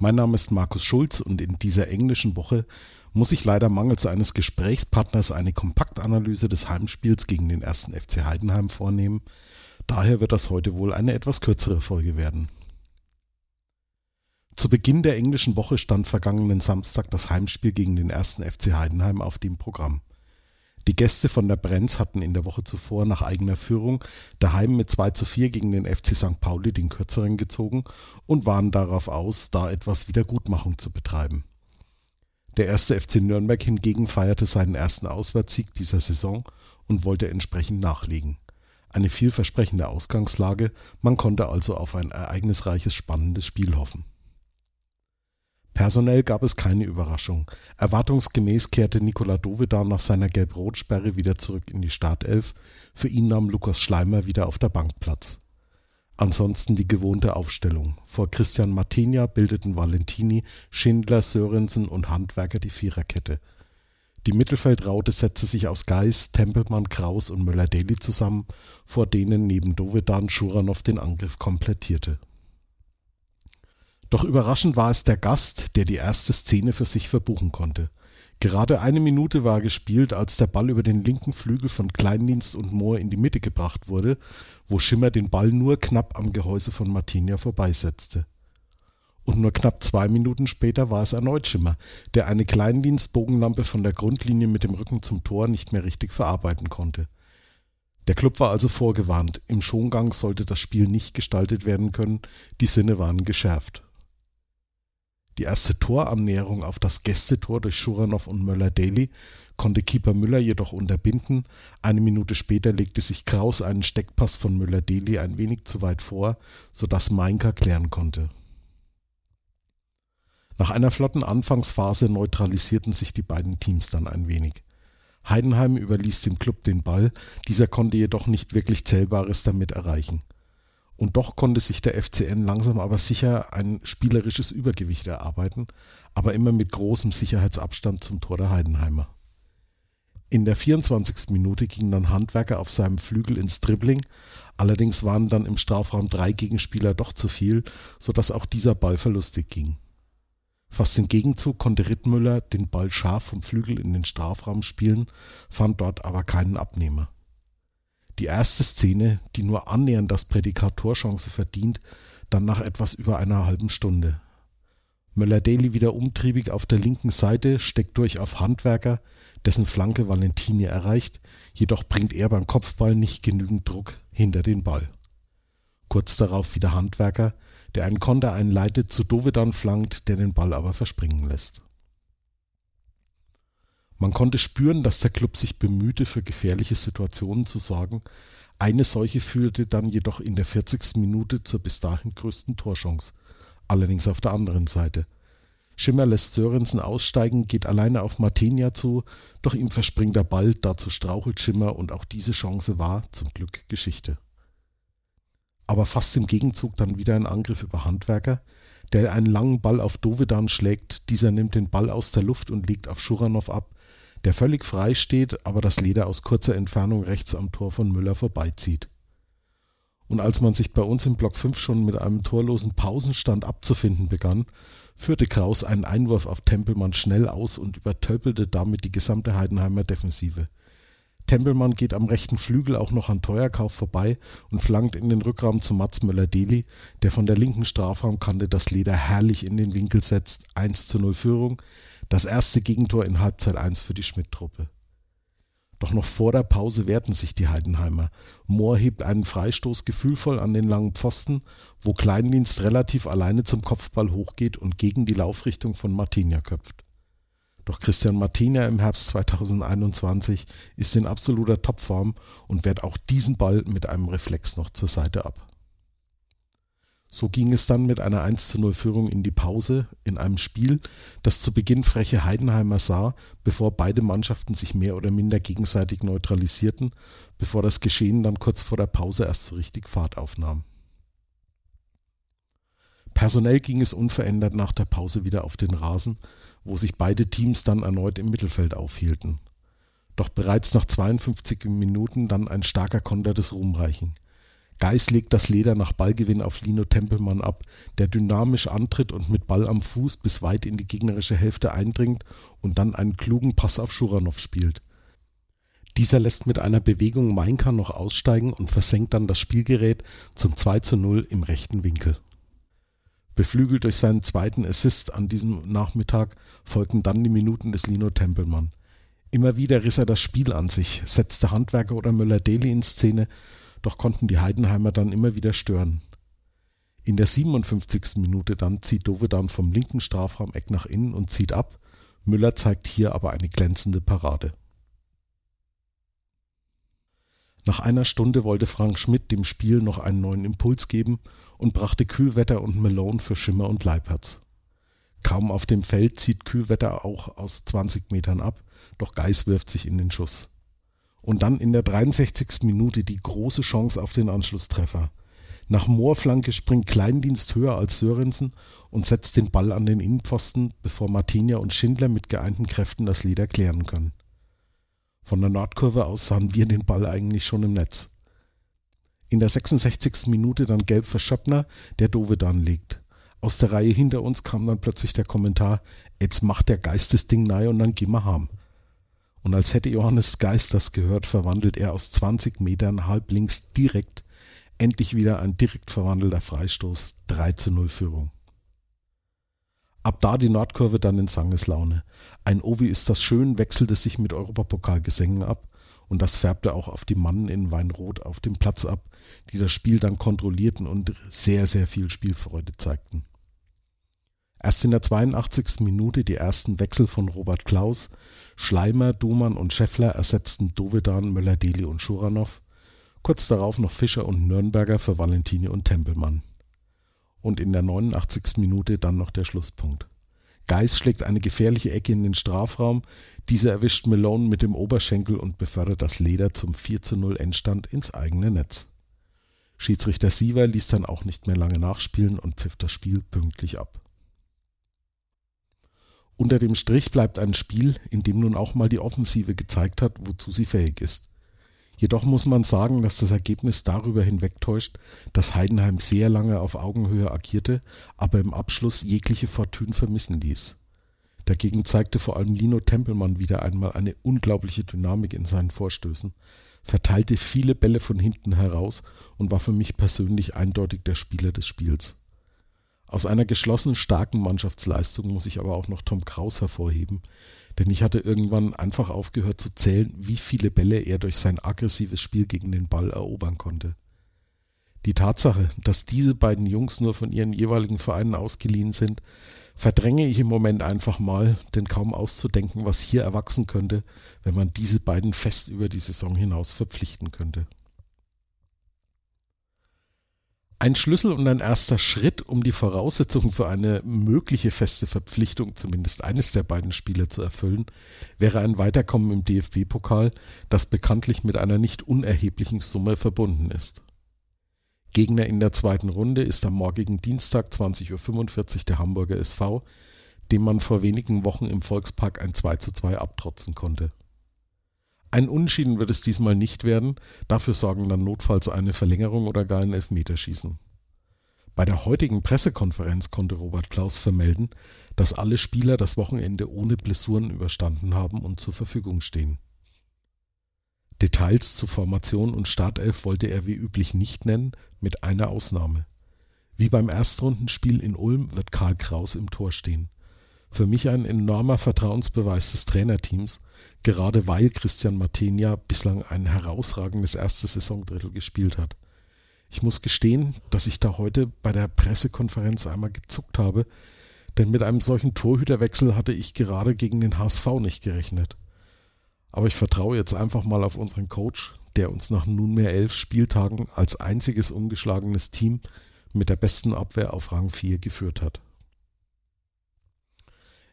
Mein Name ist Markus Schulz und in dieser englischen Woche muss ich leider mangels eines Gesprächspartners eine Kompaktanalyse des Heimspiels gegen den ersten FC Heidenheim vornehmen. Daher wird das heute wohl eine etwas kürzere Folge werden. Zu Beginn der englischen Woche stand vergangenen Samstag das Heimspiel gegen den ersten FC Heidenheim auf dem Programm. Die Gäste von der Brenz hatten in der Woche zuvor nach eigener Führung daheim mit 2 zu 4 gegen den FC St. Pauli den kürzeren gezogen und waren darauf aus, da etwas Wiedergutmachung zu betreiben. Der erste FC Nürnberg hingegen feierte seinen ersten Auswärtssieg dieser Saison und wollte entsprechend nachlegen. Eine vielversprechende Ausgangslage, man konnte also auf ein ereignisreiches, spannendes Spiel hoffen. Personell gab es keine Überraschung. Erwartungsgemäß kehrte Nikola Dovedan nach seiner Gelb-Rot-Sperre wieder zurück in die Startelf. Für ihn nahm Lukas Schleimer wieder auf der Bank Platz. Ansonsten die gewohnte Aufstellung. Vor Christian Martinia bildeten Valentini, Schindler, Sörensen und Handwerker die Viererkette. Die Mittelfeldraute setzte sich aus Geis, Tempelmann, Kraus und Möller-Deli zusammen, vor denen neben Dovedan Schuranov den Angriff komplettierte. Doch überraschend war es der Gast, der die erste Szene für sich verbuchen konnte. Gerade eine Minute war gespielt, als der Ball über den linken Flügel von Kleindienst und Mohr in die Mitte gebracht wurde, wo Schimmer den Ball nur knapp am Gehäuse von Martinia vorbeisetzte. Und nur knapp zwei Minuten später war es erneut Schimmer, der eine Kleindienstbogenlampe von der Grundlinie mit dem Rücken zum Tor nicht mehr richtig verarbeiten konnte. Der Club war also vorgewarnt, im Schongang sollte das Spiel nicht gestaltet werden können, die Sinne waren geschärft. Die erste Torannäherung auf das Gästetor durch Schuranov und Möller-Daly konnte Keeper Müller jedoch unterbinden. Eine Minute später legte sich Kraus einen Steckpass von Müller-Deli ein wenig zu weit vor, sodass Mainka klären konnte. Nach einer flotten Anfangsphase neutralisierten sich die beiden Teams dann ein wenig. Heidenheim überließ dem Klub den Ball, dieser konnte jedoch nicht wirklich Zählbares damit erreichen. Und doch konnte sich der FCN langsam aber sicher ein spielerisches Übergewicht erarbeiten, aber immer mit großem Sicherheitsabstand zum Tor der Heidenheimer. In der 24. Minute ging dann Handwerker auf seinem Flügel ins Dribbling, allerdings waren dann im Strafraum drei Gegenspieler doch zu viel, sodass auch dieser Ball verlustig ging. Fast im Gegenzug konnte Rittmüller den Ball scharf vom Flügel in den Strafraum spielen, fand dort aber keinen Abnehmer. Die erste Szene, die nur annähernd das Prädikat Torchance verdient, dann nach etwas über einer halben Stunde. Möller-Daly wieder umtriebig auf der linken Seite, steckt durch auf Handwerker, dessen Flanke Valentini erreicht, jedoch bringt er beim Kopfball nicht genügend Druck hinter den Ball. Kurz darauf wieder Handwerker, der einen Konter einleitet, zu Dovedan flankt, der den Ball aber verspringen lässt. Man konnte spüren, dass der Club sich bemühte, für gefährliche Situationen zu sorgen. Eine solche führte dann jedoch in der 40. Minute zur bis dahin größten Torchance. Allerdings auf der anderen Seite. Schimmer lässt Sörensen aussteigen, geht alleine auf Martinia zu, doch ihm verspringt der Ball, dazu strauchelt Schimmer und auch diese Chance war zum Glück Geschichte. Aber fast im Gegenzug dann wieder ein Angriff über Handwerker, der einen langen Ball auf Dovedan schlägt, dieser nimmt den Ball aus der Luft und legt auf Schuranov ab, der völlig frei steht, aber das Leder aus kurzer Entfernung rechts am Tor von Müller vorbeizieht. Und als man sich bei uns im Block 5 schon mit einem torlosen Pausenstand abzufinden begann, führte Kraus einen Einwurf auf Tempelmann schnell aus und übertöppelte damit die gesamte Heidenheimer Defensive. Tempelmann geht am rechten Flügel auch noch an Teuerkauf vorbei und flankt in den Rückraum zu Mats Möller-Deli, der von der linken Strafraumkante das Leder herrlich in den Winkel setzt. 1 zu 0 Führung. Das erste Gegentor in Halbzeit 1 für die Schmidt-Truppe. Doch noch vor der Pause wehrten sich die Heidenheimer. Mohr hebt einen Freistoß gefühlvoll an den langen Pfosten, wo Kleindienst relativ alleine zum Kopfball hochgeht und gegen die Laufrichtung von Martinia köpft. Doch Christian Martinia im Herbst 2021 ist in absoluter Topform und wehrt auch diesen Ball mit einem Reflex noch zur Seite ab. So ging es dann mit einer 1 zu 0 Führung in die Pause in einem Spiel, das zu Beginn freche Heidenheimer sah, bevor beide Mannschaften sich mehr oder minder gegenseitig neutralisierten, bevor das Geschehen dann kurz vor der Pause erst so richtig Fahrt aufnahm. Personell ging es unverändert nach der Pause wieder auf den Rasen, wo sich beide Teams dann erneut im Mittelfeld aufhielten. Doch bereits nach 52 Minuten dann ein starker Konter des Ruhmreichen. Geis legt das Leder nach Ballgewinn auf Lino Tempelmann ab, der dynamisch antritt und mit Ball am Fuß bis weit in die gegnerische Hälfte eindringt und dann einen klugen Pass auf Schuranov spielt. Dieser lässt mit einer Bewegung Mainka noch aussteigen und versenkt dann das Spielgerät zum 2 zu 0 im rechten Winkel. Beflügelt durch seinen zweiten Assist an diesem Nachmittag folgten dann die Minuten des Lino Tempelmann. Immer wieder riss er das Spiel an sich, setzte Handwerker oder Möller-Deli in Szene doch konnten die Heidenheimer dann immer wieder stören. In der 57. Minute dann zieht Dovedan vom linken Strafraum-Eck nach innen und zieht ab. Müller zeigt hier aber eine glänzende Parade. Nach einer Stunde wollte Frank Schmidt dem Spiel noch einen neuen Impuls geben und brachte Kühlwetter und Malone für Schimmer und Leipertz. Kaum auf dem Feld zieht Kühlwetter auch aus 20 Metern ab, doch Geis wirft sich in den Schuss. Und dann in der 63. Minute die große Chance auf den Anschlusstreffer. Nach Moorflanke springt Kleindienst höher als Sörensen und setzt den Ball an den Innenpfosten, bevor Martinia und Schindler mit geeinten Kräften das Leder klären können. Von der Nordkurve aus sahen wir den Ball eigentlich schon im Netz. In der 66. Minute dann gelb für Schöppner, der Dovedan legt. Aus der Reihe hinter uns kam dann plötzlich der Kommentar, jetzt macht der Geist das Ding nahe und dann gehen wir heim. Und als hätte Johannes Geist das gehört, verwandelt er aus 20 Metern halblinks direkt endlich wieder ein direkt verwandelter Freistoß 3 zu 0 Führung. Ab da die Nordkurve dann in Sangeslaune. Ein Ovi ist das schön, wechselte sich mit Europapokalgesängen ab und das färbte auch auf die Mannen in Weinrot auf dem Platz ab, die das Spiel dann kontrollierten und sehr, sehr viel Spielfreude zeigten. Erst in der 82. Minute die ersten Wechsel von Robert Klaus, Schleimer, Dumann und Scheffler ersetzten Dovedan, Möller-Deli und Schuranov. Kurz darauf noch Fischer und Nürnberger für Valentini und Tempelmann. Und in der 89. Minute dann noch der Schlusspunkt. Geis schlägt eine gefährliche Ecke in den Strafraum. Dieser erwischt Malone mit dem Oberschenkel und befördert das Leder zum 4 zu 0 Endstand ins eigene Netz. Schiedsrichter Siever ließ dann auch nicht mehr lange nachspielen und pfiff das Spiel pünktlich ab. Unter dem Strich bleibt ein Spiel, in dem nun auch mal die Offensive gezeigt hat, wozu sie fähig ist. Jedoch muss man sagen, dass das Ergebnis darüber hinwegtäuscht, dass Heidenheim sehr lange auf Augenhöhe agierte, aber im Abschluss jegliche Fortune vermissen ließ. Dagegen zeigte vor allem Lino Tempelmann wieder einmal eine unglaubliche Dynamik in seinen Vorstößen, verteilte viele Bälle von hinten heraus und war für mich persönlich eindeutig der Spieler des Spiels. Aus einer geschlossenen, starken Mannschaftsleistung muss ich aber auch noch Tom Kraus hervorheben, denn ich hatte irgendwann einfach aufgehört zu zählen, wie viele Bälle er durch sein aggressives Spiel gegen den Ball erobern konnte. Die Tatsache, dass diese beiden Jungs nur von ihren jeweiligen Vereinen ausgeliehen sind, verdränge ich im Moment einfach mal, denn kaum auszudenken, was hier erwachsen könnte, wenn man diese beiden fest über die Saison hinaus verpflichten könnte. Ein Schlüssel und ein erster Schritt, um die Voraussetzungen für eine mögliche feste Verpflichtung, zumindest eines der beiden Spiele zu erfüllen, wäre ein Weiterkommen im DFB-Pokal, das bekanntlich mit einer nicht unerheblichen Summe verbunden ist. Gegner in der zweiten Runde ist am morgigen Dienstag 20.45 Uhr der Hamburger SV, dem man vor wenigen Wochen im Volkspark ein 2 zu 2 abtrotzen konnte. Ein Unschieden wird es diesmal nicht werden, dafür sorgen dann notfalls eine Verlängerung oder gar ein Elfmeterschießen. Bei der heutigen Pressekonferenz konnte Robert Klaus vermelden, dass alle Spieler das Wochenende ohne Blessuren überstanden haben und zur Verfügung stehen. Details zu Formation und Startelf wollte er wie üblich nicht nennen, mit einer Ausnahme. Wie beim Erstrundenspiel in Ulm wird Karl Kraus im Tor stehen. Für mich ein enormer Vertrauensbeweis des Trainerteams, gerade weil Christian Martenia bislang ein herausragendes erstes Saisondrittel gespielt hat. Ich muss gestehen, dass ich da heute bei der Pressekonferenz einmal gezuckt habe, denn mit einem solchen Torhüterwechsel hatte ich gerade gegen den HSV nicht gerechnet. Aber ich vertraue jetzt einfach mal auf unseren Coach, der uns nach nunmehr elf Spieltagen als einziges ungeschlagenes Team mit der besten Abwehr auf Rang 4 geführt hat.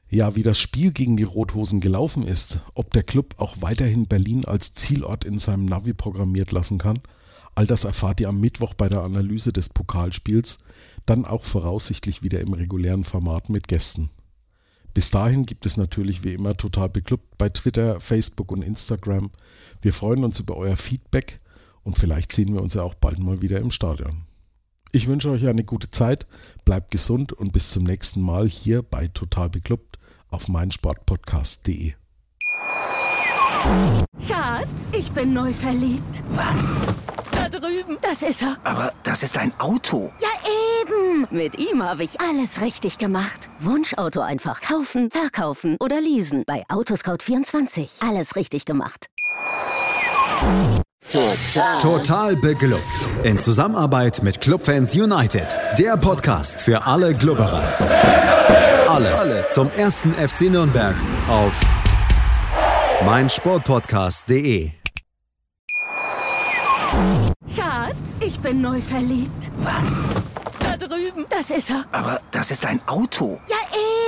Ja, wie das Spiel gegen die Rothosen gelaufen ist, ob der Club auch weiterhin Berlin als Zielort in seinem Navi programmiert lassen kann, all das erfahrt ihr am Mittwoch bei der Analyse des Pokalspiels, dann auch voraussichtlich wieder im regulären Format mit Gästen. Bis dahin gibt es natürlich wie immer total beklubbt bei Twitter, Facebook und Instagram. Wir freuen uns über euer Feedback und vielleicht sehen wir uns ja auch bald mal wieder im Stadion. Ich wünsche euch eine gute Zeit, bleibt gesund und bis zum nächsten Mal hier bei Total Beklubbt auf meinsportpodcast.de. Schatz, ich bin neu verliebt. Was? Da drüben. Das ist er. Aber das ist ein Auto. Ja, eben. Mit ihm habe ich alles richtig gemacht. Wunschauto einfach kaufen, verkaufen oder leasen. Bei Autoscout24. Alles richtig gemacht. Total. Total beglückt. In Zusammenarbeit mit Clubfans United. Der Podcast für alle Glubberer. Alles, Alles zum ersten FC Nürnberg auf meinsportpodcast.de. Schatz, ich bin neu verliebt. Was? Da drüben. Das ist er. Aber das ist ein Auto. Ja,